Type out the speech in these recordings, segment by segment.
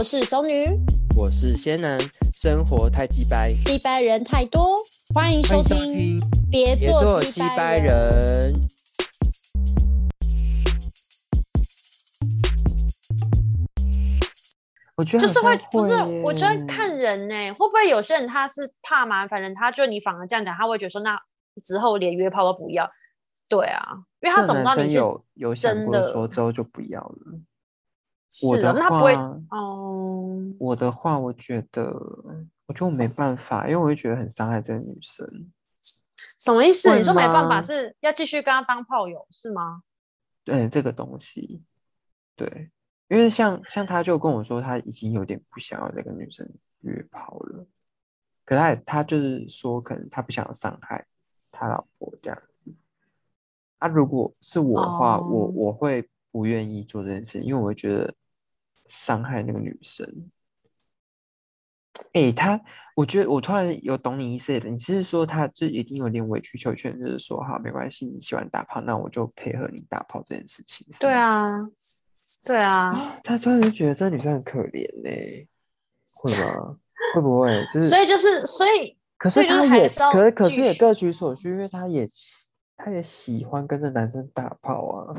我是熟女，我是仙男，生活太鸡掰，鸡掰人太多，欢迎收听，别做鸡掰人。我觉得就是会，不是？我觉得看人呢、会不会有些人他是怕麻烦人，他就你反而这样讲，他会觉得说那之后连约炮都不要。对啊，因为他这怎么知道你是有有想过说之后就不要了。我的是哦，那不会话哦。我的话，我觉得，我觉得我没办法，因为我会觉得很伤害这个女生。什么意思？你说没办法是要继续跟他当炮友是吗？对这个东西，对，因为像像他就跟我说，他已经有点不想要这个女生约炮了，可他也他就是说，可能他不想要伤害他老婆这样子。啊，如果是我的话，我哦我会不愿意做这件事，因为我会觉得伤害那个女生。哎、他，我觉得我突然有懂你意思了。你是说他就一定有点委曲求全，就是说好没关系，你喜欢打炮，那我就配合你打炮这件事情。对，啊，对啊。他突然就觉得这女生很可怜呢、会吗？会不会？就是，所以就是，所以可是是他也，是可是可是也各取所需，因为他也喜他也喜欢跟着男生打炮啊。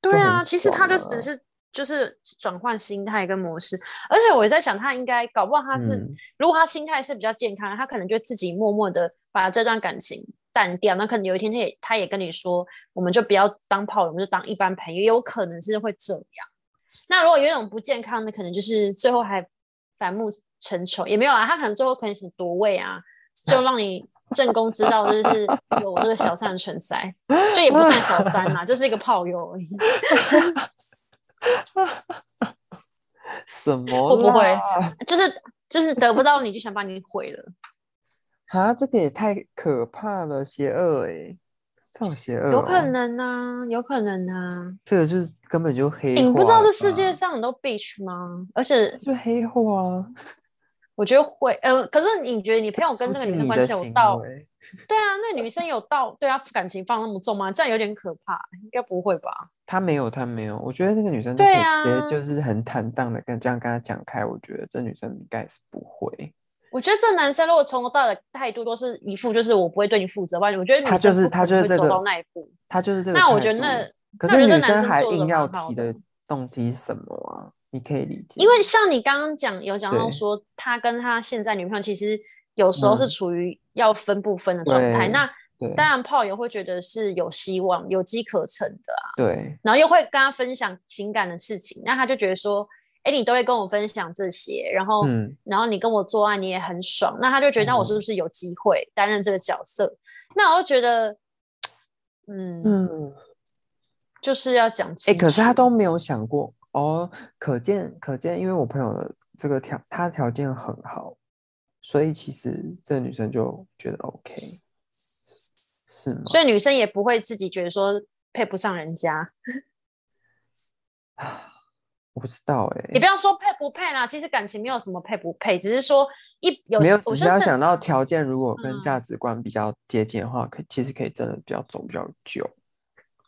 对啊，其实他就只是就是转换心态跟模式，而且我也在想，他应该搞不好他是，嗯如果他心态是比较健康，他可能就自己默默的把这段感情淡掉。那可能有一天他也他也跟你说，我们就不要当炮友，我们就当一般朋友，也有可能是会这样。那如果有一种不健康的，可能就是最后还反目成仇，也没有啊，他可能最后可能是夺位啊，就让你正宫知道就是 有这个小三的存在，这也不算小三啦，就是一个炮友而已。什么？会不会就是就是得不到你就想把你毁了。啊，这个也太可怕了，邪恶哎、这好邪恶、哦。有可，能啊，有可能啊。这个就是根本就黑、欸你不知道这世界上很多 bitch 吗？而且是黑化啊，我觉得会，呃，可是你觉得你朋友跟这个女生关系有到？对啊，那女生有到对啊感情放那么重吗？这样有点可怕，应该不会吧？他没有，他没有。我觉得那个女生就直接就是很坦荡的跟这样跟他讲开。我觉得这女生应该是不会，我觉得这男生如果从头到尾的态度都是一副就是我不会对你负责吧，我觉得女他就是他就是这个到那一步。他就是这个。那我觉得那可是女那我觉得男生还硬要提的动机是什么啊？你可以理解，因为像你刚刚讲有讲到说，他跟他现在女朋友其实有时候是嗯处于要分不分的状态。对那对当然炮友会觉得是有希望、有机可乘的啊，对然后又会跟他分享情感的事情，那他就觉得说，哎，你都会跟我分享这些，然后、嗯然后你跟我做爱你也很爽，那他就觉得那我是不是有机会担任这个角色？那我就觉得，嗯，嗯。就是要讲哎、清楚。可是他都没有想过哦，可见可见，因为我朋友的这个条，他条件很好，所以其实这个女生就觉得 OK，是吗？所以女生也不会自己觉得说配不上人家。啊，我不知道哎、你不要说配不配啦，其实感情没有什么配不配，只是说一有没有，只是要想到条件，如果跟嗯价值观比较接近的话，可其实可以真的比较走比较久，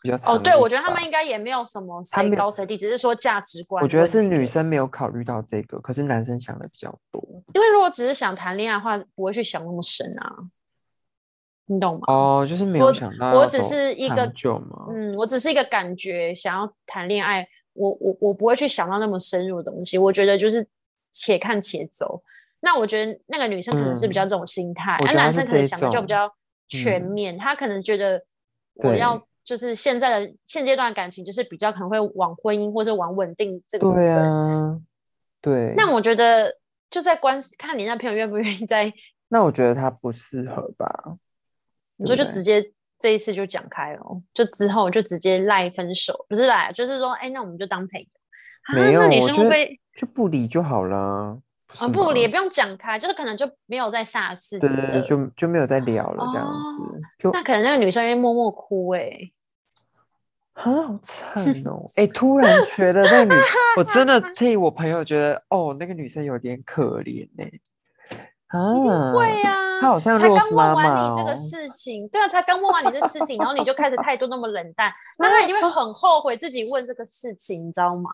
比较哦，对，我觉得他们应该也没有什么谁高谁低，只是说价值观。我觉得是女，生没有考虑到这个，可是男生想的比较多。因为如果只是想谈恋爱的话，不会去想那么深啊，你懂吗？哦，就是没有想到我只是一个。嗯，我只是一个感觉，想要谈恋爱，我我我不会去想到那么深入的东西，我觉得就是且看且走。那我觉得那个女生可能是比较这种心态，那、男生可能想的就比较全嗯面，他可能觉得我要就是现在的现阶段的感情，就是比较可能会往婚姻或者往稳定这个部对。啊，对。那我觉得就在观看你那朋友愿不愿意在，那我觉得他不适合吧？你说就直接这一次就讲开了，就之后就直接赖分手，不是赖，就是说，哎，那我们就当朋友。啊没有，那女生会就不理就好了。啊，不理也不用讲开，就是可能就没有再下次对对对，就就没有再聊了，这样哦子就那可能那个女生会默默哭哎、啊，好惨哦！哎，突然觉得那个女，我真的替我朋友觉得，哦，那个女生有点可怜呢。啊，会呀、他好像才刚问完你这个哦事情，对啊，才刚问完你这事情，然后你就开始态度那么冷淡，那他一定会很后悔自己问这个事情，你知道吗？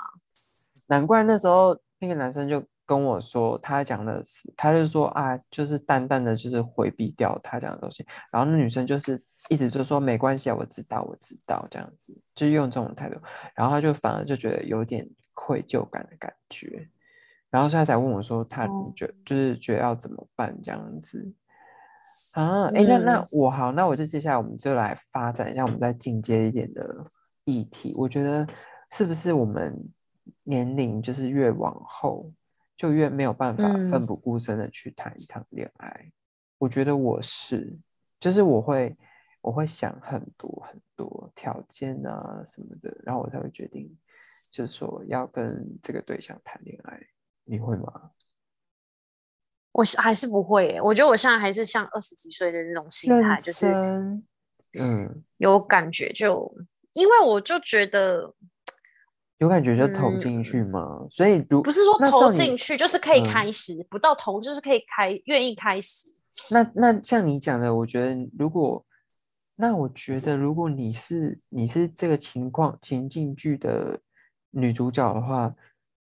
难怪那时候那个男生就跟我说，他讲的是，他就说啊，就是淡淡的，就是回避掉他讲的东西。然后那女生就是一直就说没关系啊，我知道，我知道，这样子，就用这种态度。然后他就反而就觉得有点愧疚感的感觉。然后现在才问我说，他你觉就是觉得要怎么办这样子啊？哎，那那我好，那我就接下来我们就来发展一下，我们再进阶一点的议题。我觉得是不是我们？年龄就是越往后，就越没有办法奋不顾身的去谈一场恋爱。我觉得我是，就是我会，我会想很多很多条件啊什么的，然后我才会决定，就是说要跟这个对象谈恋爱。你会吗？我还是不会。我觉得我现在还是像二十几岁的那种心态，就是嗯，有感觉就，因为我就觉得。有感觉就投进去嘛？所以如不是说投进去，就是可以开始，不到投就是可以开，愿意开始。那那像你讲的，我觉得如果那我觉得如果你是你是这个情况情境剧的女主角的话，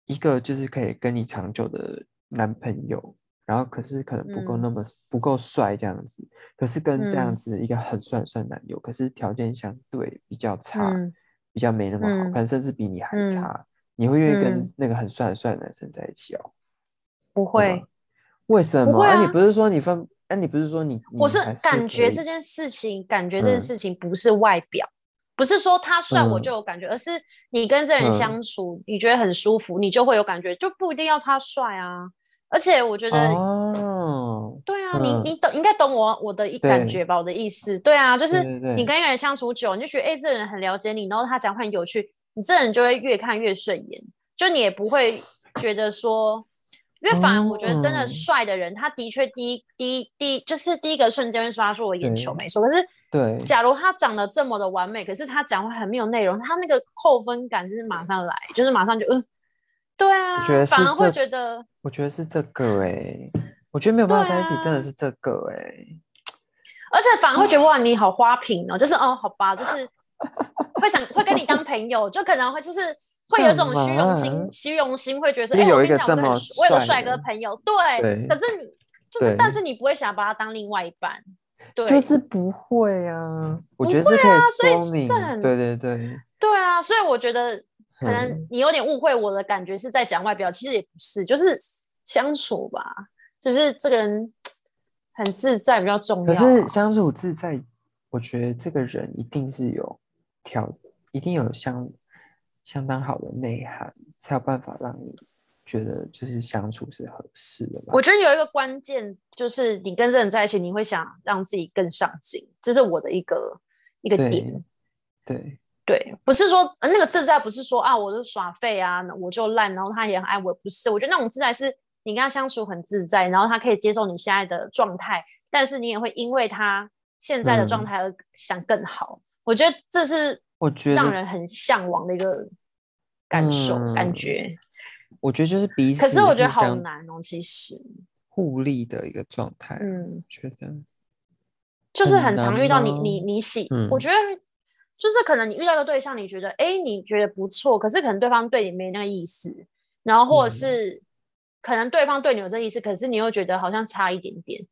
一个就是可以跟你长久的男朋友，然后可是可能不够那么不够帅这样子，可是跟这样子一个很帅帅男友，可是条件相对比较差。比较没那么好看，甚至比你还差，你会愿意跟那个很帅很帅的男生在一起哦？不会，为什么？啊，你不是说你分？哎，你不是说你？我是感觉这件事情，感觉这件事情不是外表，不是说他帅我就有感觉，而是你跟这人相处，你觉得很舒服，你就会有感觉，就不一定要他帅啊。而且我觉得，哦，对啊，你你懂，应该懂我我的一感觉吧，我的意思，对啊，就是你跟一个人相处久，你就觉得，哎，这人很了解你，然后他讲话很有趣，你这人就会越看越顺眼，就你也不会觉得说，因为反而我觉得真的帅的人，他的确第一第一第一就是第一个瞬间会刷出我眼球，没错。可是，对，假如他长得这么的完美，可是他讲话很没有内容，他那个扣分感就是马上来，就是马上就嗯。对啊，我觉得反而会觉得，我觉得是这个哎，我觉得没有办法在一起，真的是这个哎，而且反而会觉得哇，你好花瓶哦，就是哦，好吧，就是 会想会跟你当朋友，就可能会就是会有一种虚荣心，虚荣心会觉得说哎，有一个这么我有个帅哥朋友，对，可是你就是，但是你不会想把他当另外一半，对，就是不会啊，我觉得这可以说明，对对对，对啊，所以我觉得。可能你有点误会我的感觉是在讲外表，其实也不是，就是相处吧，就是这个人很自在比较重要。可是相处自在，我觉得这个人一定是有条，一定有相相当好的内涵，才有办法让你觉得就是相处是合适的吧。我觉得有一个关键就是你跟这人在一起，你会想让自己更上进，这是我的一个一个点。对。对，不是说那个自在，不是说啊，我就耍废啊，我就烂，然后他也很爱我，不是。我觉得那种自在是你跟他相处很自在，然后他可以接受你现在的状态，但是你也会因为他现在的状态而想更好。我觉得这是我觉得让人很向往的一个感受感觉。我觉得就是彼此，可是我觉得好难哦，其实互利的一个状态。嗯，觉得就是很常遇到你你你喜，我觉得。就是可能你遇到的对象，你觉得哎，你觉得不错，可是可能对方对你没那个意思，然后或者是可能对方对你有这意思，可是你又觉得好像差一点点，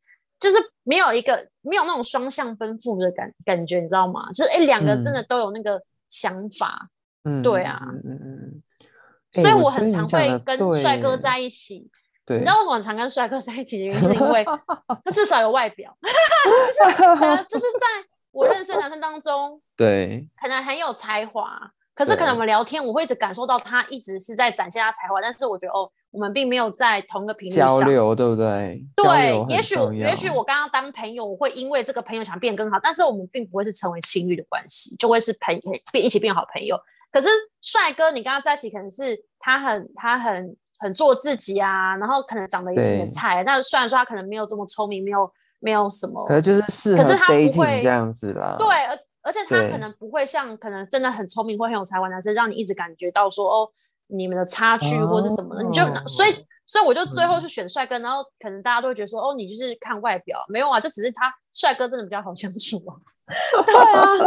就是没有一个没有那种双向奔赴的感感觉，你知道吗？就是哎，两个真的都有那个想法，嗯，对啊，嗯嗯嗯，所以我很常会跟帅哥在一起，对，你知道为什么常跟帅哥在一起的原因，是因为 他至少有外表，就是就是在。我认识的男生当中，对，可能很有才华，可是可能我们聊天，我会一直感受到他一直是在展现他才华，但是我觉得哦，我们并没有在同个频率上交流，对不对？对，也许也许我刚刚当朋友，我会因为这个朋友想变更好，但是我们并不会是成为情侣的关系，就会是朋变一起变好朋友。可是帅哥，你跟他在一起，可能是他很他很很做自己啊，然后可能长得也是你的菜，但虽然说他可能没有这么聪明，没有。没有什么，可是就是适合 dating 这样子啦。对，而而且他可能不会像可能真的很聪明或很有才华男生，让你一直感觉到说哦，你们的差距或是什么的，你就所以所以我就最后就选帅哥，然后可能大家都会觉得说哦，你就是看外表，没有啊，就只是他帅哥真的比较好相处啊。对啊，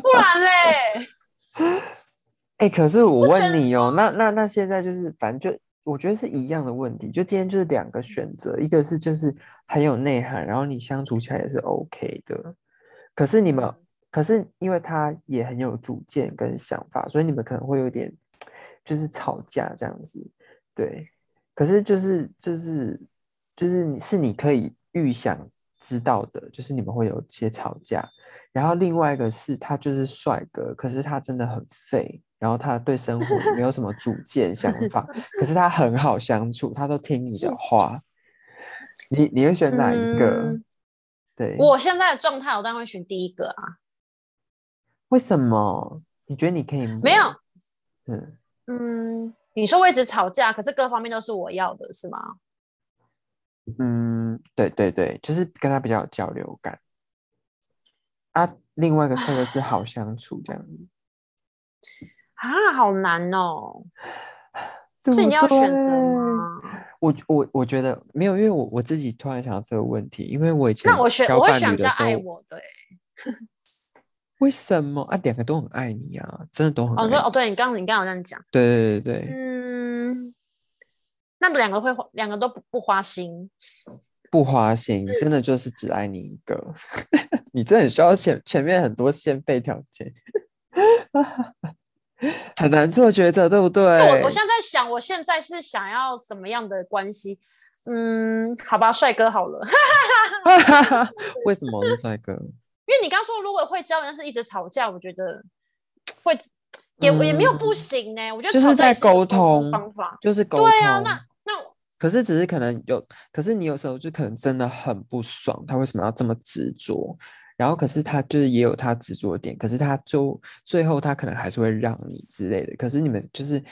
不然嘞？哎，可是我问你哦，那那那现在就是反正就。我觉得是一样的问题。就今天就是两个选择，一个是就是很有内涵，然后你相处起来也是 OK 的。可是你们，可是因为他也很有主见跟想法，所以你们可能会有点就是吵架这样子。对，可是就是就是就是你是你可以预想知道的，就是你们会有些吵架。然后另外一个是他就是帅哥，可是他真的很废，然后他对生活没有什么主见想法，可是他很好相处，他都听你的话。你你会选哪一个？对，我现在的状态，我当然会选第一个啊。为什么？你觉得你可以？没有。嗯嗯，你说我一直吵架，可是各方面都是我要的，是吗？嗯，对对对，就是跟他比较有交流感。啊，另外一个帅哥是好相处这样子啊，好难哦，所以你要选择吗？我我我觉得没有，因为我我自己突然想到这个问题，因为我以前那我选我会选比较爱我的，为什么啊？两个都很爱你啊，真的都很。哦，说哦，对你刚刚你刚刚这样讲，对对对对，嗯，那两个会两个都不不花心。不花心，真的就是只爱你一个。你真的很需要前前面很多先备条件，很难做抉择，对不对？我我现在在想，我现在是想要什么样的关系？嗯，好吧，帅哥好了。为什么是帅哥？因为你刚说如果会交往，但是一直吵架，我觉得会也也没有不行呢。我觉得就是在沟通方法，就是沟通。对啊，那那。可是只是可能有，可是你有时候就可能真的很不爽，他为什么要这么执着？然后可是他就是也有他执着点，可是他就最后他可能还是会让你之类的。可是你们就是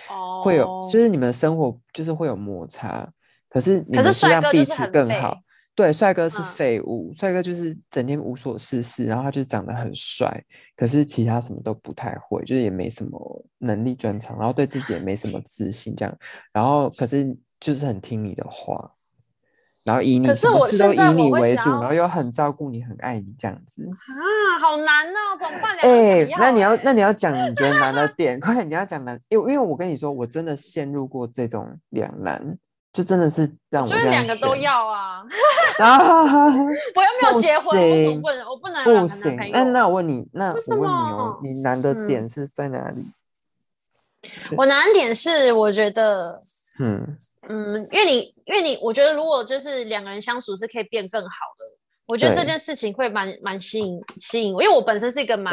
会有，就是你们的生活就是会有摩擦。可是你们是让彼此更好。对，帅哥是废物，帅哥就是整天无所事事，然后他就长得很帅，可是其他什么都不太会，就是也没什么能力专长，然后对自己也没什么自信这样。然后可是。就是很听你的话，然后以你什么事都以你为主，然后又很照顾你，很爱你这样子啊，好难哦，怎么办？哎，那你要那你要讲你觉得难的 点，快点，你要讲难，因为因为我跟你说，我真的陷入过这种两难，就真的是让我就是两个都要啊，啊，我又没有结婚，我不能，我不能不行。那那我问你，那我问你哦，你难的点是在哪里？我难点是我觉得。嗯嗯，因为你因为你，我觉得如果就是两个人相处是可以变更好的，我觉得这件事情会蛮蛮吸引吸引我，因为我本身是一个蛮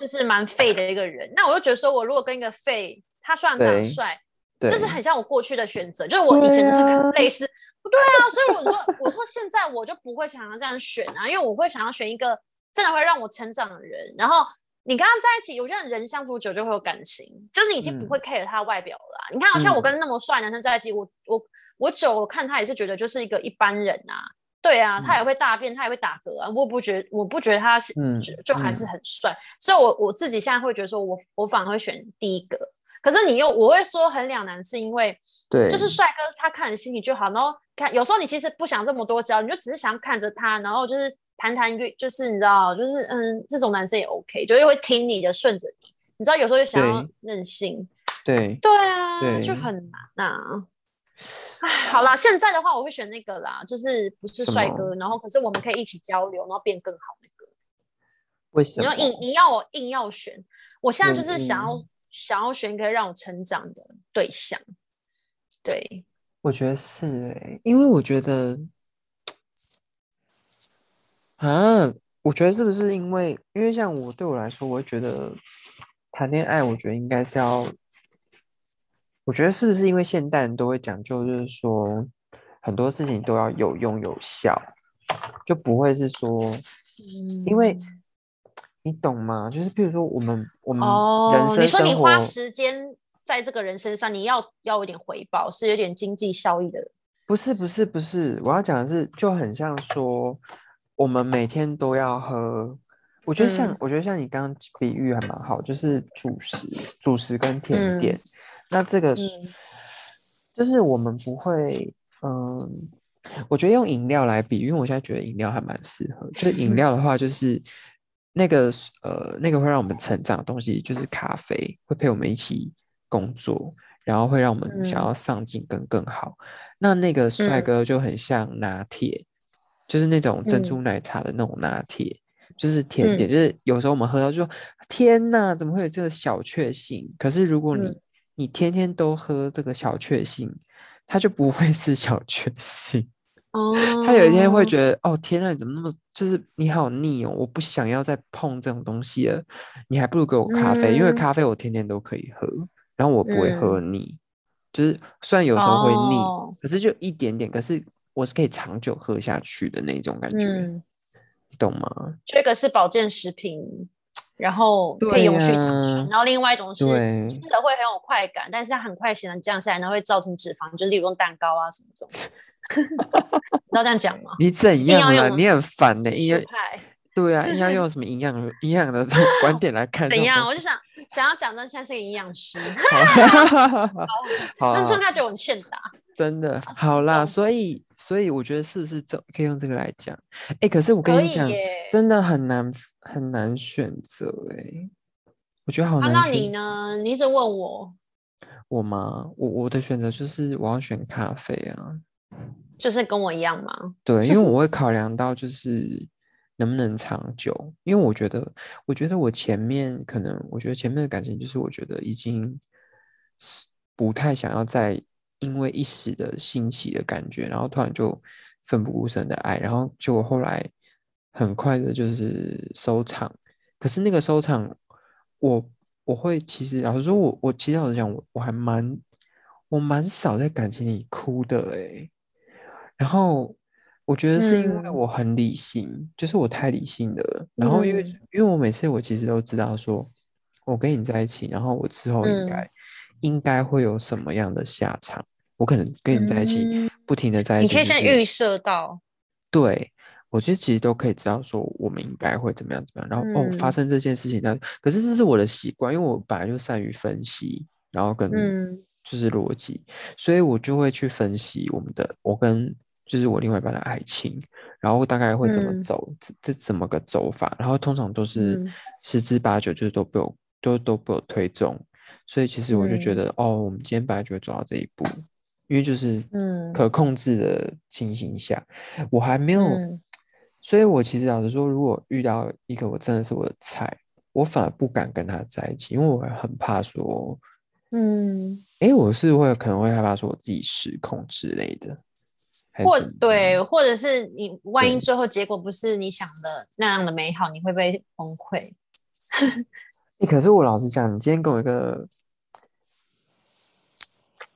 就是蛮废的一个人，那我就觉得说我如果跟一个废，他虽然长得帅，这是很像我过去的选择，就是我以前就是类似，不对啊，所以我说我说现在我就不会想要这样选啊，因为我会想要选一个真的会让我成长的人，然后。你跟他在一起，我觉得人相处久就会有感情，就是你已经不会 care 他外表了。你看，好像我跟那么帅男生在一起，我我我久我看他也是觉得就是一个一般人啊。对啊，他也会大便，他也会打嗝啊。我不觉我不觉得他是，就就还是很帅。所以，我我自己现在会觉得说，我我反而会选第一个。可是你又我会说很两难，是因为对，就是帅哥他看着心情就好，然后看有时候你其实不想这么多交，你就只是想看着他，然后就是。谈谈约就是你知道，就是嗯，这种男生也 OK，就是会听你的，顺着你。你知道有时候又想要任性，对对啊，就很难啊。哎，好啦，现在的话我会选那个啦，就是不是帅哥，然后可是我们可以一起交流，然后变更好那个。为什么？你要硬你要我硬要选，我现在就是想要想要选一个让我成长的对象。对，我觉得是哎，因为我觉得。啊，我觉得是不是因为，因为像我对我来说，我会觉得谈恋爱，我觉得应该是要，我觉得是不是因为现代人都会讲究，就是说很多事情都要有用有效，就不会是说，因为你懂吗？就是比如说我们我们人生，你说你花时间在这个人身上，你要要有点回报，是有点经济效益的。不是不是不是，我要讲的是，就很像说。我们每天都要喝，我觉得像我觉得像你刚刚比喻还蛮好，就是主食、主食跟甜点。那这个就是我们不会，嗯，我觉得用饮料来比，因为我现在觉得饮料还蛮适合。就是饮 料的话，就是那个呃那个会让我们成长的东西，就是咖啡，会陪我们一起工作。然后会让我们想嗯要上进跟更好。那那个帅嗯哥就很像拿铁，就是那种珍嗯珠奶茶的那种拿铁，就是甜点，嗯就是有时候我们喝到就说天呐，怎么会有这个小确幸？可是如果你、嗯你天天都喝这个小确幸，它就不会是小确幸。哦，他有一天会觉得，哦天呐，你怎么那么就是你好腻哦，我不想要再碰这种东西了，你还不如给我咖啡，因为嗯咖啡我天天都可以喝，然后我不会喝腻，就是虽然有时候会腻，哦可是就一点点，可是我是可以长久喝下去的那种感觉，嗯，你懂吗？这个是保健食品，然后可以永续长呀存。然后另外一种是对吃的会很有快感，但是它很快显然降下来，然后会造成脂肪，就是例如用蛋糕啊什么这种。你知道这样讲吗？你怎样啊？你很烦的、硬要学派对啊，硬要用什么营养营养的这种观点来看怎样？我就想想要讲的，现在是个营养师，好好但是好他觉得我很欠打。真的好啦，所以所以我觉得是不是这可以用这个来讲？哎、可是我跟你讲，真的很难很难选择哎、我觉得好啊，难那选。你呢？你一直问我，我吗？我我的选择就是我要选咖啡啊，就是跟我一样吗？对，因为我会考量到就是能不能长久，因为我觉得我觉得我前面可能我觉得前面的感情就是我觉得已经是不太想要再因为一时的兴起的感觉，然后突然就奋不顾身的爱，然后就我后来很快的就是收场。可是那个收场，我我会其实老实说我，我其实老实讲，我我还蛮我蛮少在感情里哭的诶、然后我觉得是因为嗯。我很理性，就是我太理性了。然后因为、嗯。因为我每次我其实都知道说，我跟你在一起，然后我之后应该、嗯。应该会有什么样的下场。我可能跟你在一起，嗯不停的在一起，你可以先就是预设到，对，我觉得其实都可以知道说我们应该会怎么样怎么样，然后、哦发嗯。生这件事情，那可是这是我的习惯，因为我本来就善于分析，然后跟嗯。就是逻辑，所以我就会去分析我们的我跟就是我另外一半的爱情，然后大概会怎么嗯。走，这这怎么个走法，然后通常都是嗯。十之八九就是都被我都都被我推中，所以其实我就觉嗯。得、哦，我们今天本来就会走到这一步，因为就是嗯。可控制的情形下，我还没有，嗯。所以我其实老实说，如果遇到一个我真的是我的菜，我反而不敢跟他在一起，因为我很怕说，嗯，诶，我是会可能会害怕说我自己失控之类的，或对，或者是你万一最后结果不是你想的那样的美好，你会不会崩溃？欸可是我老实讲，你今天给我一个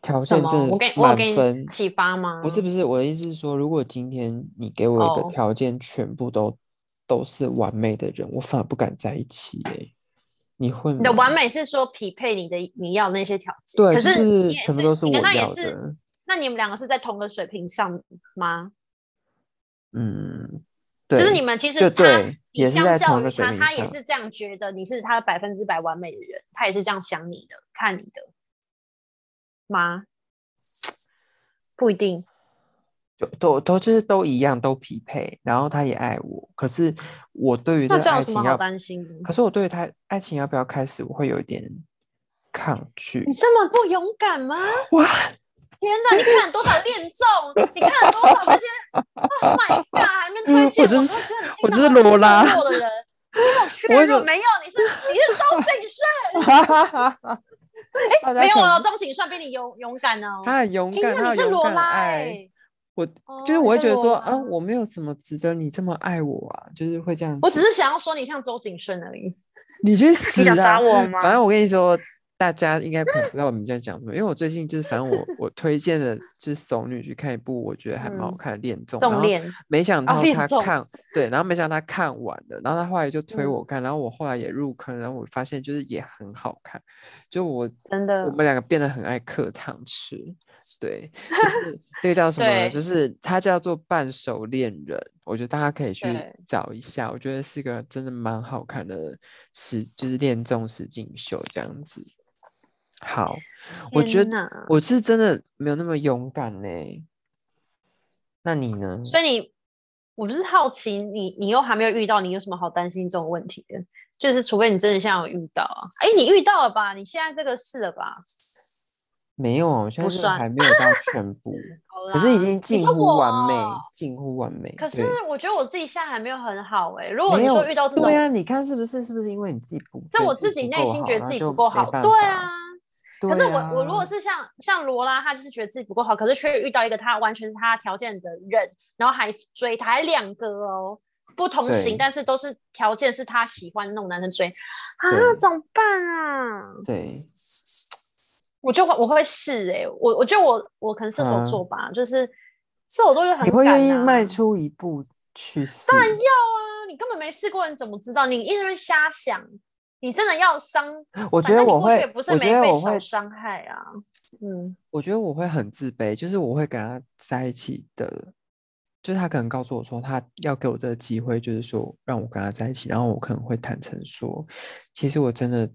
条？件真的我给我给分你，启发吗？不是不是，我的意思是说，如果今天你给我一个哦条件，全部都都是完美的人，我反而不敢在一起诶、你会吗？你的完美是说匹配你的你要的那些条件，对，可就是全部都是我要的。那你们两个是在同个水平上吗？嗯，对，就是你们其实就他也是相较于在同一个水他，平上他也是这样觉得你是他百分之百完美的人，他也是这样想你的，看你的吗？不一定，都都都就是都一样，都匹配，然后他也爱我，可是我对于这个那这有什么好爱情要，担心？可是我对于他爱情要不要开始，我会有一点抗拒你。这么不勇敢吗？哇，天哪！你看了多少恋综？你看了多少那些？Oh my god！还没推荐，我就是我就是罗拉的人。你有确我会觉得认没有？你是你是周景顺？哈哈哈哈！大家没有哦，可能钟景顺比你勇勇敢哦。他很勇哎敢，你是罗拉爱。哎。我哦就是我会觉得说，啊，我没有什么值得你这么爱我啊，就是会这样。我只是想要说你像周景顺而已。你去死想杀啊我吗反正我跟你说，大家应该不不知道我们在讲什么，因为我最近就是，反正我我推荐的就是熟女去看一部我觉得还蛮好嗯看的恋综，然后没想到恋综他看、对，然后没想到她看完了，然后她后来就推我嗯看，然后我后来也入坑，然后我发现就是也很好看，就我真的我们两个变得很爱嗑糖吃，对，就是这个叫什么呢？就是它叫做半熟恋人，我觉得大家可以去找一下，我觉得是个真的蛮好看的实，就是恋综实境秀这样子。好，我觉得我是真的没有那么勇敢呢。那你呢？所以你，我不是好奇你，你又还没有遇到，你有什么好担心这种问题的？就是除非你真的现在有遇到啊，哎，你遇到了吧？你现在这个是了吧？没有我，现在还没有到全部，可是已经近乎完美，近乎完美。可是我觉得我自己现在还没有很好哎、如果你说遇到这种，对啊，你看是不是？是不是因为你自己不？但觉得自我自己内心觉得自己不够好，对啊。可是我、啊我如果是像像罗拉，她就是觉得自己不够好，可是却遇到一个她完全是她条件的人，然后还追她，还两个哦，不同型，但是都是条件是她喜欢那种男生追啊对，怎么办啊？对，我就会我会试哎、我我觉得我我可能射手嗯座吧，就是射手座就很你会愿意迈出一步去试？当然要啊，你根本没试过，你怎么知道？你一直在瞎想，你真的要伤，我觉得我会我没被觉得我会，受伤害啊。嗯，我觉得我会很自卑，就是我会跟他在一起的，就是他可能告诉我说他要给我这个机会，就是说让我跟他在一起，然后我可能会坦诚说，其实我真的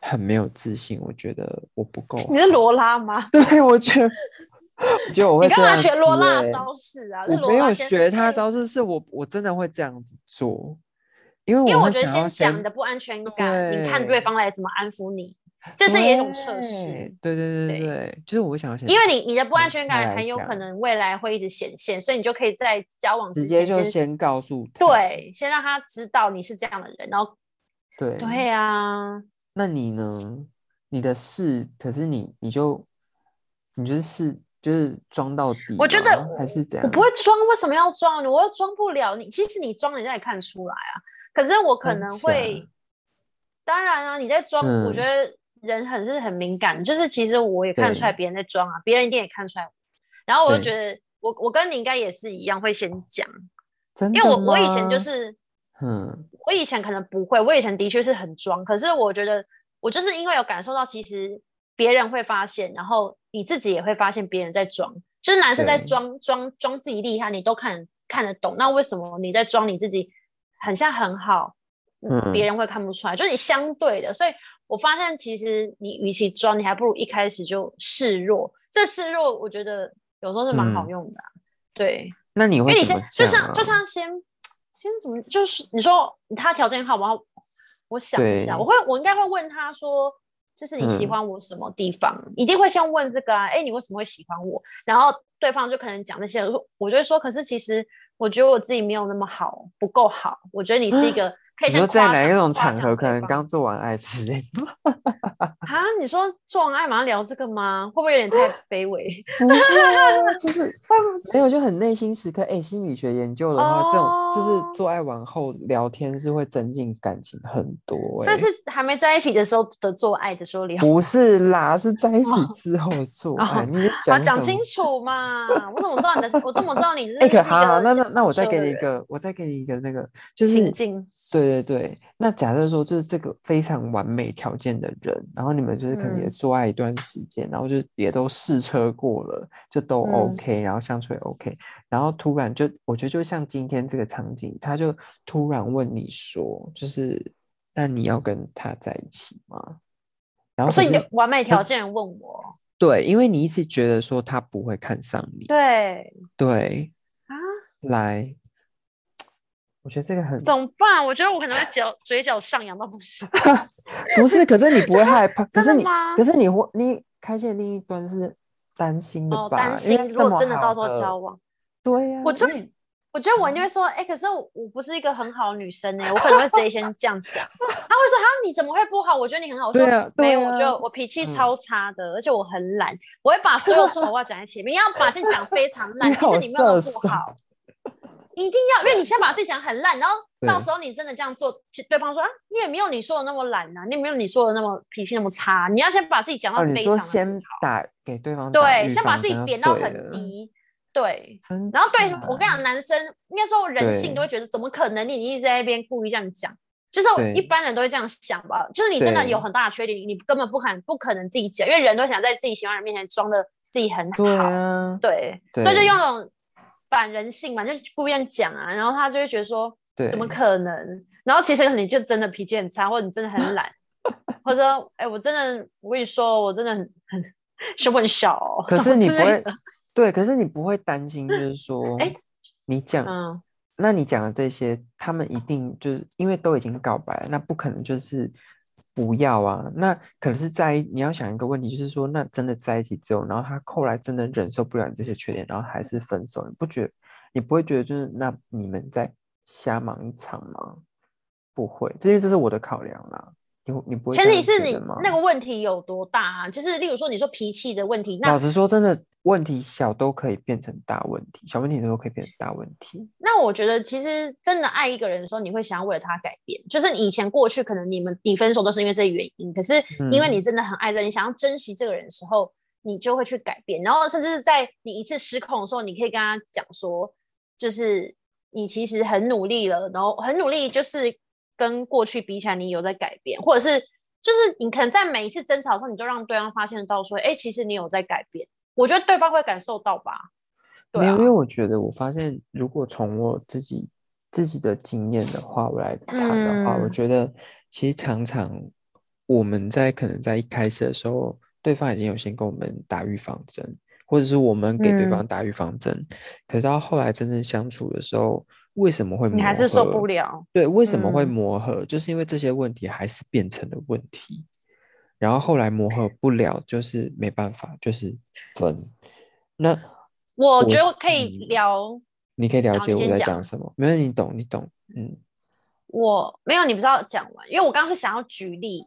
很没有自信，我觉得我不够。你是罗拉吗？对，我觉得，我觉得我会你干嘛学罗拉的招式啊？是我没有学他因为招式，是我我真的会这样子做，因为因为我觉得先讲你的不安全感，你看对对方来怎么安抚你，这是一种测试。对对对对对对，就是我会想要先因为你你的不安全感很有可能未来会一直显现，所以你就可以在交往直接就先告诉他，对，先让他知道你是这样的人，然后对对啊，那你呢？你的事，可是你你就你就是试就是装到底，我觉得还是这样？我不会装，为什么要装？我又装不了你。其实你装，人家也看得出来啊。可是我可能会假，当然啊，你在装，我觉嗯。得人很是很敏感，就是其实我也看得出来对。别人在装啊，别人一定也看出来。然后我就对。觉得，我我跟你应该也是一样，会先讲，真的因为我我以前就是，嗯我以前可能不会，我以前的确是很装，可是我觉得我就是因为有感受到，其实别人会发现，然后你自己也会发现别人在装，就是男生在对。装装装自己厉害，你都看看得懂，那为什么你在装你自己很像很好，嗯嗯别人会看不出来，就是你相对的，所以我发现其实你与其装，你还不如一开始就示弱，这示弱我觉得有时候是蛮好嗯用的啊、对。那你会因为你先就像就像先先怎么就是你说他条件好吗？我想一下，我会我应该会问他说，就是你喜嗯欢我什么地方？一定会先问这个啊，哎，你为什么会喜欢我？然后对方就可能讲那些，我就会说，可是其实我觉得我自己没有那么好，不够好。我觉得你是一个 可以你说在哪一种场合，可能刚做完爱之类的？啊？你说做完爱马上聊这个吗？会不会有点太卑微？不会啊，就是 没有就很内心时刻。哎、心理学研究的话，这种就是哦做爱完后聊天是会增进感情很多、欸。所以是还没在一起的时候的做爱的时候聊。不是啦？是在一起哦之后做哦爱，你也好，想什么讲清楚嘛！我怎么知道你的？我怎么知道你是哎、一个可好好，那那想那我再给你一个，我再给你一个那个，就是对对对。那假设说，就是这个非常完美条件的人，然后你们就是可能也嗯。做爱一段时间，然后就也都试车过了，就都嗯 OK，、然后相处也 OK，然后突然就我觉得就像今天这个场景，他就突然问你说，就是那你要跟他在一起吗？然后所以你的完美条件问我，对，因为你一直觉得说他不会看上你，对。对，啊，来，我觉得这个很怎么办？我觉得我可能会角嘴角上扬到不行。不是，可是你 不会害怕，可真是你可是你会你开线另一端是担心的哦，吧？担因心如果真的到时候交往，对呀、我就我觉得我一定会说，哎、可是我我不是一个很好的女生呢、我可能会直接先这样讲。他会说，哈，你怎么会不好？我觉得你很好。我说没有，我就啊我脾气嗯超差的，而且我很懒，我会把所有丑话讲在前面，你要把自己讲非常 烂，其实你没有那么色色不好。一定要，因为你先把自己讲很烂，然后到对时候你真的这样做，其对方说啊，你也没有你说的那么懒呐、你也没有你说的那么脾气那么差，你要先把自己讲到非常先打给对方打对，先把自己贬到很，低，对，然后对我跟你讲，男生应该说人性都会觉得，怎么可能你你一直在那边故意这样讲？就是一般人都会这样想吧，就是你真的有很大的缺点，你根本不可能不可能自己讲，因为人都想在自己喜欢的人面前装的自己很好，对。啊，对所以就用那种反人性嘛，就故意这样讲啊，然后他就会觉得说，对，怎么可能？然后其实你就真的脾气很差，或者你真的很懒，或者说，哎、我真的，我跟你说，我真的很很胸部很小、哦，可是你不会 对，可是你不会担心，就是 说，哎你讲嗯，那你讲的这些，他们一定就是因为都已经告白了，那不可能就是不要啊，那可能是在你要想一个问题，就是说，那真的在一起之后，然后他后来真的忍受不了你这些缺点，然后还是分手，你不觉得？你不会觉得就是那你们在瞎忙一场吗？不会，这因为这是我的考量啦。你你不会？前提是你那个问题有多大啊？就是例如说，你说脾气的问题，那老实说，真的问题小都可以变成大问题，小问题都可以变成大问题。那我觉得，其实真的爱一个人的时候，你会想要为了他改变。就是以前过去可能你们你分手都是因为这些原因，可是因为你真的很爱人，你想要珍惜这个人的时候，你就会去改变。然后甚至是在你一次失控的时候，你可以跟他讲说，就是你其实很努力了，然后很努力，就是跟过去比起来，你有在改变，或者是。就是你可能在每一次争吵的时候，你就让对方发现到说，哎，其实你有在改变。我觉得对方会感受到吧？没有，因为我觉得我发现，如果从我自己自己的经验的话，我来谈的话，我觉得其实常常我们在可能在一开始的时候，对方已经有先跟我们打预防针，或者是我们给对方打预防针，可是到后来真正相处的时候。为什么会你还是受不了？对，为什么会磨合？就是因为这些问题还是变成了问题，然后后来磨合不了，就是没办法，就是分。那我觉得可以聊，你可以了解我在讲什么，没有你懂，你懂，嗯。我没有，你不知道讲完，因为我刚刚是想要举例，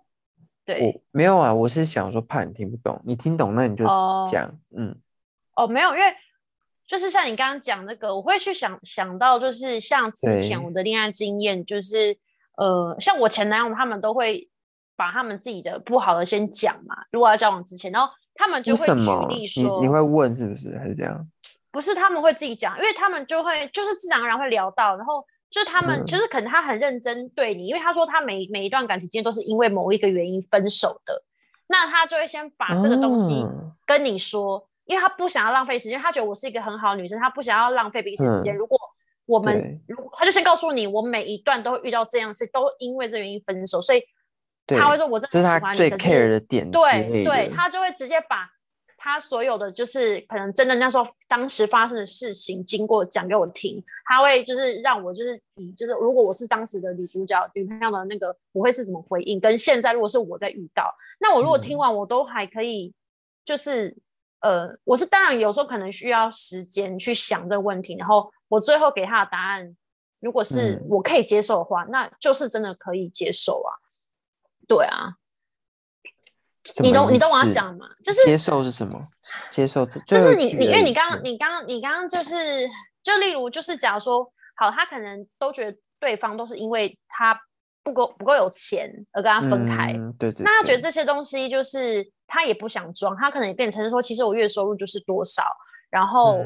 对，我没有啊，我是想说怕你听不懂，你听懂那你就讲，嗯。哦，没有，因为。就是像你刚刚讲那个，我会去想想到，就是像之前我的恋爱经验，就是呃，像我前男友他们都会把他们自己的不好的先讲嘛。如果要交往之前，然后他们就会举例说，你会问是不是还是这样？不是，他们会自己讲，因为他们就会就是自然而然会聊到，然后就是他们就是可能他很认真对你，因为他说他每每一段感情经验都是因为某一个原因分手的，那他就会先把这个东西跟你说。因为他不想要浪费时间，他觉得我是一个很好的女生，他不想要浪费彼此时间。如果我们，如果他就先告诉你，我每一段都会遇到这样事，都因为这原因分手，所以他会说我真的喜欢你。最 care 的点，对对，他就会直接把他所有的就是可能真的那时候当时发生的事情经过讲给我听，他会就是让我就是以就是如果我是当时的女主角女朋友的那个，我会是怎么回应？跟现在如果是我在遇到，那我如果听完我都还可以就是。呃，我是当然有时候可能需要时间去想这个问题，然后我最后给他的答案，如果是我可以接受的话，那就是真的可以接受啊。对啊，你懂你懂我要讲吗？就是接受是什么？接受就是你你因为你刚刚你刚刚你刚刚就是就例如就是假如说好，他可能都觉得对方都是因为他不够不够有钱而跟他分开，对对，那他觉得这些东西就是。他也不想装，他可能也跟你承认说，其实我月收入就是多少，然后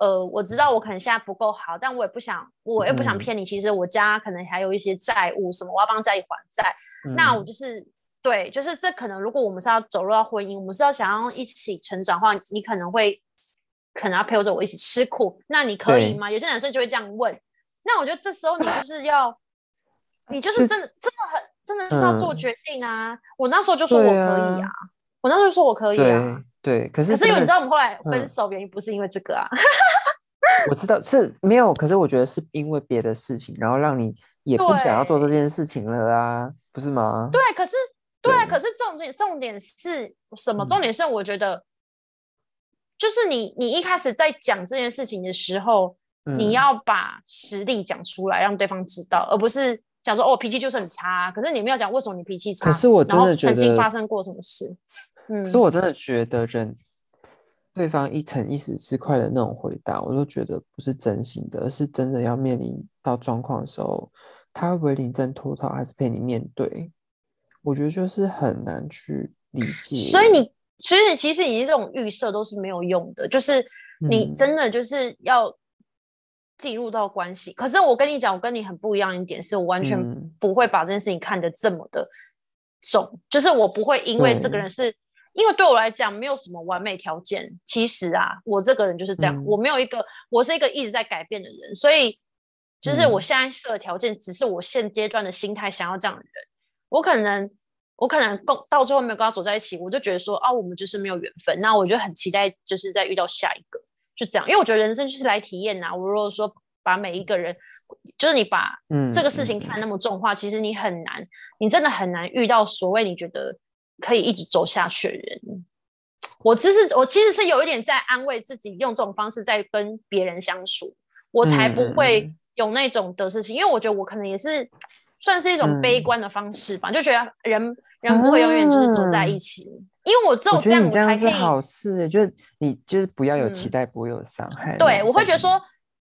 呃，我知道我可能现在不够好，但我也不想，我也不想骗你，其实我家可能还有一些债务什么，我要帮家里还债。那我就是对，就是这可能如果我们是要走入到婚姻，我们是要想要一起成长的话，你可能会可能要陪着我一起吃苦，那你可以吗？有些男生就会这样问。那我觉得这时候你就是要，你就是真的真的很真的就是要做决定啊！我那时候就说我可以啊。我那时候说我可以啊，对，可是可是因为你知道我们后来分手原因不是因为这个啊，我知道是没有，可是我觉得是因为别的事情，然后让你也不想要做这件事情了啊，不是吗？对，可是对，可是重点重点是什么？重点是我觉得就是你你一开始在讲这件事情的时候，你要把实力讲出来，让对方知道，而不是。讲说哦，脾气就是很差，可是你没有讲为什么你脾气差。可是我真的觉得曾经发生过什么事。嗯，可是我真的觉得人对方一层一时之快的那种回答，我都觉得不是真心的，而是真的要面临到状况的时候，他会不会临阵脱逃，还是陪你面对？我觉得就是很难去理解。所以你，所以其实你这种预设都是没有用的，就是你真的就是要。进入到关系，可是我跟你讲，我跟你很不一样一点，是我完全不会把这件事情看得这么的重，就是我不会因为这个人是，因为对我来讲没有什么完美条件。其实啊，我这个人就是这样，我没有一个，我是一个一直在改变的人，所以就是我现在设的条件，只是我现阶段的心态想要这样的人。我可能，我可能共到最后没有跟他走在一起，我就觉得说啊，我们就是没有缘分。那我就很期待，就是在遇到下一个。就这样，因为我觉得人生就是来体验呐。我如果说把每一个人，就是你把这个事情看那么重的话，其实你很难你真的很难遇到所谓你觉得可以一直走下去的人。我只是我其实是有一点在安慰自己，用这种方式在跟别人相处，我才不会有那种得失心，因为我觉得我可能也是算是一种悲观的方式吧，就觉得人人不会永远就是走在一起，因为我只有这样，我我才可以。好事，就是你就是不要有期嗯待，不会有伤害。对，我会觉得说，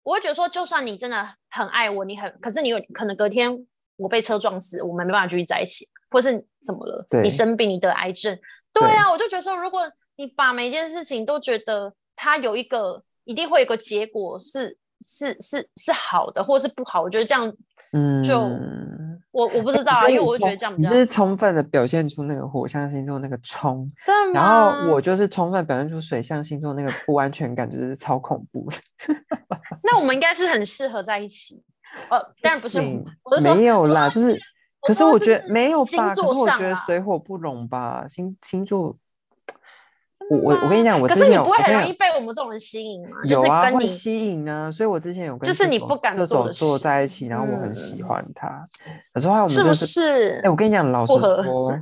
我会觉得说，就算你真的很爱我，你很，可是你有可能隔天我被车撞死，我们没办法继续在一起，或是怎么了？对你生病，你得癌症，对啊，我就觉得说，如果你把每一件事情都觉得它有一个一定会有一个结果是是是是好的，或者是不好，我觉得这样嗯，就我我不知道啊，因为我会觉得这样比较你就是充分的表现出那个火象星座那个冲，真的然？后我就是充分表现出水象星座那个不安全感，就是超恐怖。那我们应该是很适合在一起。呃，当然不是没有啦，就是，可是我觉得没有吧，可座是我觉得水火不容吧，星星座，我我我跟你讲，我可是你不会很容易被我们这种人吸引吗？有啊，会是跟你吸引啊，所以我之前有跟就是你不敢射手做的事座在一起，然后我很喜嗯欢他，可是后来我们是不就是是？哎、我跟你讲，老实说，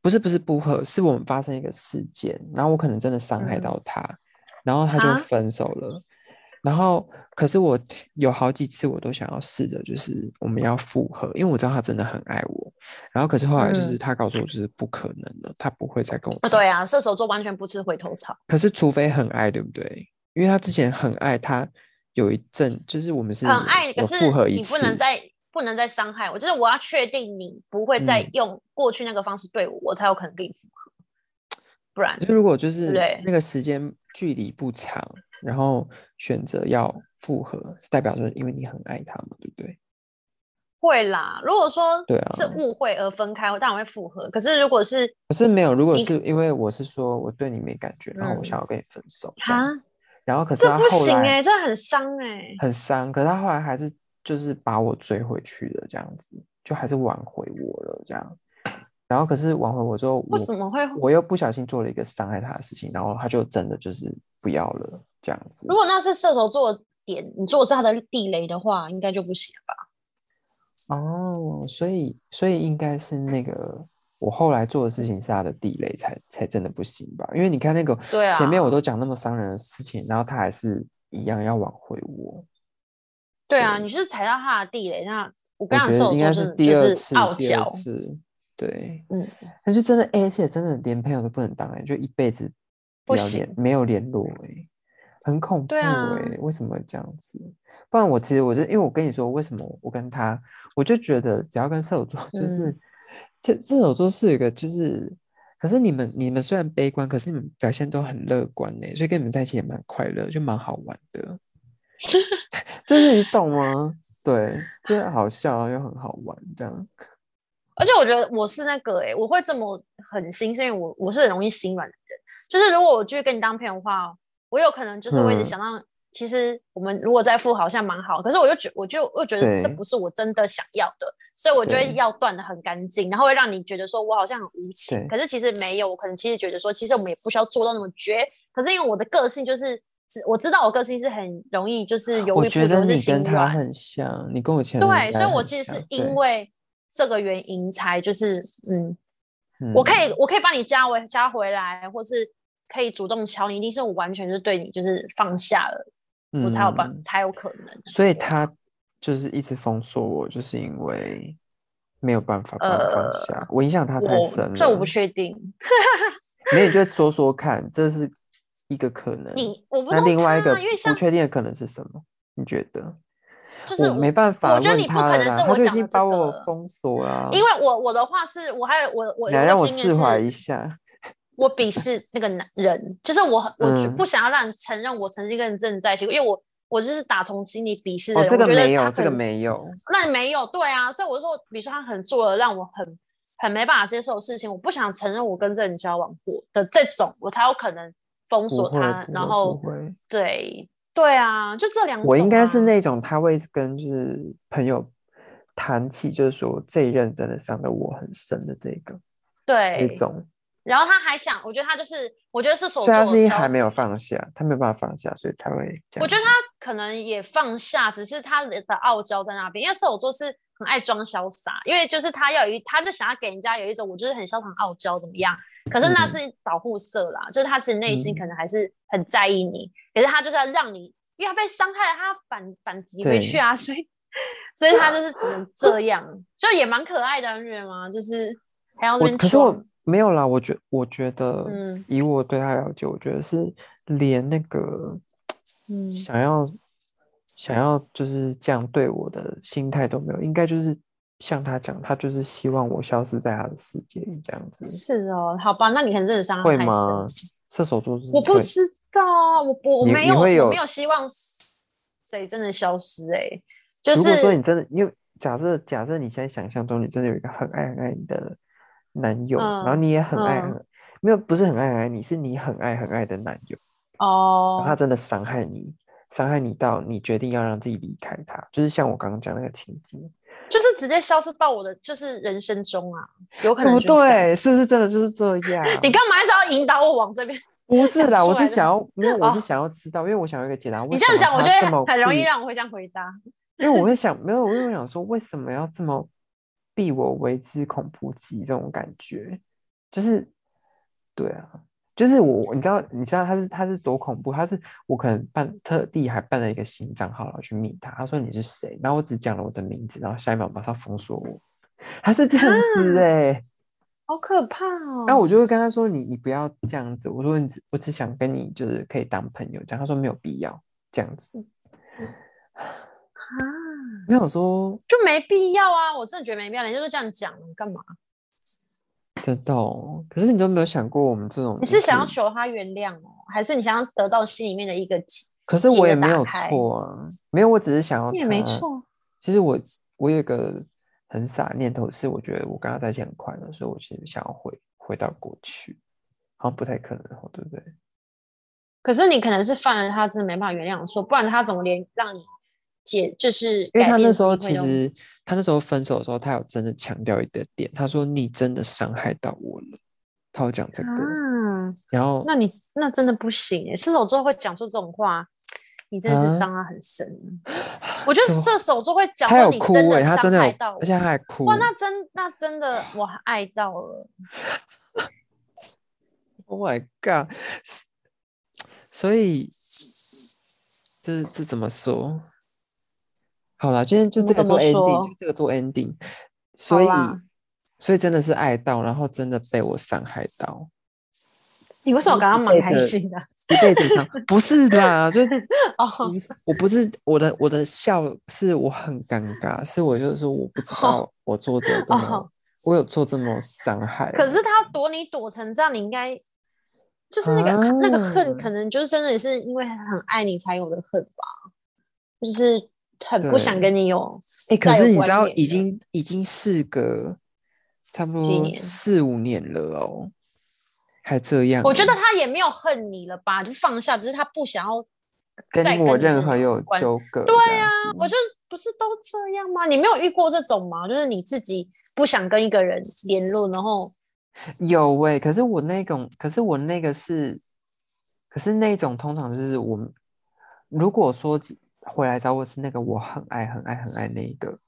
不是不是不合，是我们发生一个事件，然后我可能真的伤害嗯到他，然后他就啊分手了。然后，可是我有好几次我都想要试着，就是我们要复合，因为我知道他真的很爱我。然后，可是后来就是嗯他告诉我，就是不可能了，他不会再跟我啊，对啊，射手座完全不吃回头草。可是除非很爱，对不对？因为他之前很爱他，有一阵就是我们是很爱，可是复合一你不能再不能再伤害我，就是我要确定你不会再嗯用过去那个方式对我，我才有可能跟你复合。不然就如果就是那个时间距离不长，然后选择要复合，是代表说因为你很爱他嘛，对不对？会啦。如果说对啊是误会而分开，我当然会复合。可是如果是可是没有，如果是因为我是说我对你没感觉，然后我嗯想要跟你分手，这样哈子然后可是这不行哎、这很伤哎、很伤，可是他后来还是就是把我追回去的，这样子就还是挽回我了，这样。然后可是挽回我之后，我为什么会？我又不小心做了一个伤害他的事情，然后他就真的就是不要了，这样子如。果那是射手座的点，你做的是他的地雷的话，应该就不行吧？哦，所以所以应该是那个我后来做的事情是他的地雷才才真的不行吧？因为你看那个对啊前面我都讲那么伤人的事情，然后他还是一样要挽回我。对啊，对你是踩到他的地雷，那我我刚刚射应该座是第就是二次，第傲娇，二次，对，嗯，但是真的，欸而且真的连朋友都不能当哎、就一辈子不行联没有联络哎、很恐怖哎、为什么这样子？不然我其实我就因为我跟你说，为什么我跟他，我就觉得只要跟射手座，就是、嗯这射手座是有一个就是，可是你们你们虽然悲观，可是你们表现都很乐观呢、所以跟你们在一起也蛮快乐，就蛮好玩的。就是你懂吗？对，就是好笑又很好玩这样。而且我觉得我是那个哎、我会这么狠心，是因为我我是很容易心软的人。就是如果我继续跟你当朋友的话，我有可能就是我一直嗯。想到，其实我们如果再复好像蛮好，可是我又觉我就又觉得这不是我真的想要的，所以我觉得要断的很干净，然后会让你觉得说我好像很无情，可是其实没有，我可能其实觉得说，其实我们也不需要做到那么绝，可是因为我的个性就是。我知道我个性是很容易就是犹豫不决，或是觉得你心软，跟他很像，你跟我前对，所以我其实是因为这个原因才就是嗯，嗯。我可以我可以帮你加回加回来，或是可以主动敲你，一定是我完全就是对你就是放下了，我才有办嗯才有可能。所以他就是一直封锁我，就是因为没有办法帮我放呃下，我影响他太深了。我这我不确定，没有，你就说说看，这是一个可能。你我不知那道另外一个不确定的可能是什么？你觉得？就是我没办法我觉得你不可能是我讲的这把我封锁了。因为我我的话是我还有我我你还让我释怀一，下。我鄙视那个男人，就是我我就嗯不想要让人承认我曾经跟人真的在一起过，因为我我就是打从心里鄙视的哦，这个没有，这个没有。那你没有对啊，所以我就说，比如说他很做了让我很很没办法接受的事情，我不想承认我跟这人交往过的这种，我才有可能封锁他，然后对对啊，就这两种、啊。我应该是那种他会跟就是朋友谈起，就是说这一任真的伤的我很深的这个对一，种，然后他还想，我觉得他就是，我觉得是手所以他是因为还没有放下，他没有办法放下，所以才会。我觉得他可能也放下，只是他的傲娇在那边，因为射手座是很爱装潇洒，因为就是他要有一，他就想要给人家有一种我就是很潇洒傲娇怎么样？可是那是保护色啦，就是他其实内心可能还是很在意你，可是他就是要让你，因为他被伤害了，他反反击回去啊，所以所以他就是只能这样，就也蛮可爱的，你觉得吗？就是还要那边可是我装，没有啦，我觉我觉得，嗯以我对他了解，我觉得是连那个嗯想要想要就是这样对我的心态都没有，应该就是像他讲，他就是希望我消失在他的世界里这样子，是哦，好吧，那你很认伤会吗。？射手座是会我不知道啊，我我我没有，有我没有希望谁真的消失哎、就如果说你真的，因为假设假设你现在想象中你真的有一个很爱很爱你的男友，然后嗯你也很爱嗯很没有不是很爱很爱你，是你很爱很爱的男友，哦他哦，真的伤害你，伤害你到你决定要让自己离开他，就是像我刚刚讲那个情景，就是直接消失到我的就是人生中啊，有可能不？对？是不是真的就是这样 你干嘛一直要引导我往这边？不是啦，我是想要，没有，我是哦想要知道，因为我想要一个解答。你这样讲，我觉得很容易让我会这样回答。因为我会想，没有，因为我想说，为什么要这么避我为之恐怖极这种感觉？就是，对啊，就是我，你知道，你知道他是他是多恐怖？他是我可能办特地还办了一个新账号然后去密他，他说你是谁？然后我只讲了我的名字，然后下一秒马上封锁我，他是这样子哎、好可怕哦！然后我就会跟他说：“你你不要这样子。”我说：“你只我只想跟你就是可以当朋友。”这样他说没有必要这样子。啊，没有说就没必要啊！我真的觉得没必要，人家都这样讲干嘛？真的哦，可是你都没有想过我们这种，你是想要？求他原谅哦，还是你想要得到心里面的一个？可是我也没有错啊，没有，我只是想要你也没。错，其实我我有一个很傻的念头是，我觉得我跟他在一起很快乐，所以我其实想要回回到过去，好像不太可能哦，对不对？可是你可能是犯了他真的没办法原谅的错，不然他怎么连让你解就是因为他那时候其实他那时候分手的时候，他有真的强调一个点，他说你真的伤害到我了，他有讲这个，啊，然后那你那真的不行哎，射手座会讲出这种话，你真的啊是伤他很深。我觉得射手座会讲他有哭诶、真的伤他真的而且他还哭，哇，那真那真的我爱到了，Oh my god！所以这这怎么说？好啦，今天就这个做 ending，就这个做 ending。所以，所以真的是爱到，然后真的被我伤害到，你为什么刚刚蛮开心的？一辈子伤。不是啦，就是我不是我的我的笑是我很尴尬，是我就是说我不知道我做的这么，哦我有做这么伤害。可是他躲你躲成这样，你应该就是那个、那个恨，啊可能就是真的是因为很爱你才有的恨吧，就是很不想跟你有哎、可是你知道，已经已经事隔差不多四五年了哦，还这样欸。我觉得他也没有恨你了吧，就放下，只是他不想要再跟我任何有纠葛。对、啊，我觉得不是都这样吗？你没有遇过这种吗？就是你自己不想跟一个人联络，然后有喂、可是我那种，可是我那个是，可是那种通常就是我们如果说回来找我是那个我很爱很爱很爱那一个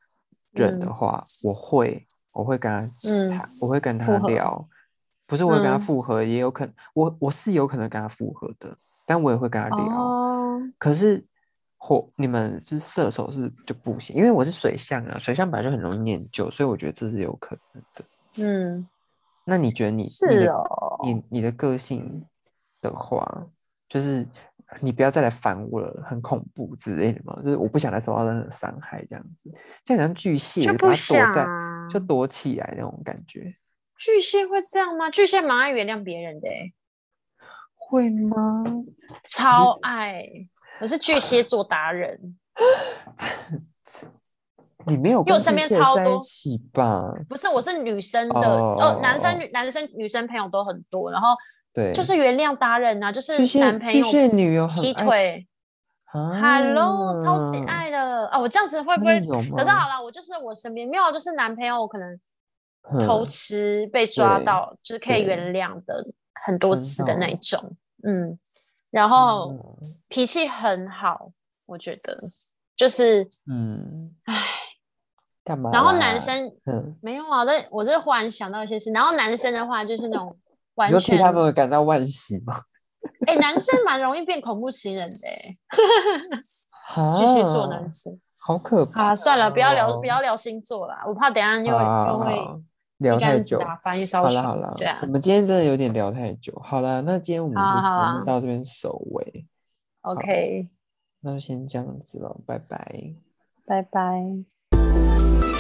人的嗯。话，我会我会跟他嗯我会跟他聊，不是我会跟他嗯复合，也有可能我我是有可能跟他复合的，但我也会跟他聊。哦，可是火你们是射手是就不行，因为我是水象啊，水象本来就很容易念旧，所以我觉得这是有可能的。嗯，那你觉得你你是的哦，你你的个性的话，就是你不要再来烦我了，很恐怖之类的嘛，就是我不想再受到任何伤害，这样子，这样像巨蟹就不它躲在想啊就躲起来那种感觉，巨蟹会这样吗？巨蟹蛮爱原谅别人的、欸，会吗？超爱。我是巨蟹座达人，你没有因为我身边超多？不是我是女生的，哦呃，男生哦女男生女生朋友都很多，然后对，就是原谅达人啊，就是男朋友巨蟹女友劈爱腿，Hello，超级啊爱的啊！我这样子会不会？可是好了，我就是我身边没有，就是男朋友可能偷嗯吃被抓对到，就是可以原谅的很多次的那种，嗯，然后嗯脾气很好，我觉得就是嗯，唉，干嘛啦？然后男生嗯，没有啊，我在我是忽然想到一些事。然后男生的话就是那种完全，他们感到惋惜吗？哎、男生蛮容易变恐怖情人的、巨蟹座男生。好可怕啊，算了，不要聊哦不要聊星座了，我怕等下又又会聊太久。打翻一艘船好了好了对啊，我们今天真的有点聊太久。好了，那今天我们就节好啊好啊目到这边收尾，，OK，那就先这样子了，拜拜。拜拜。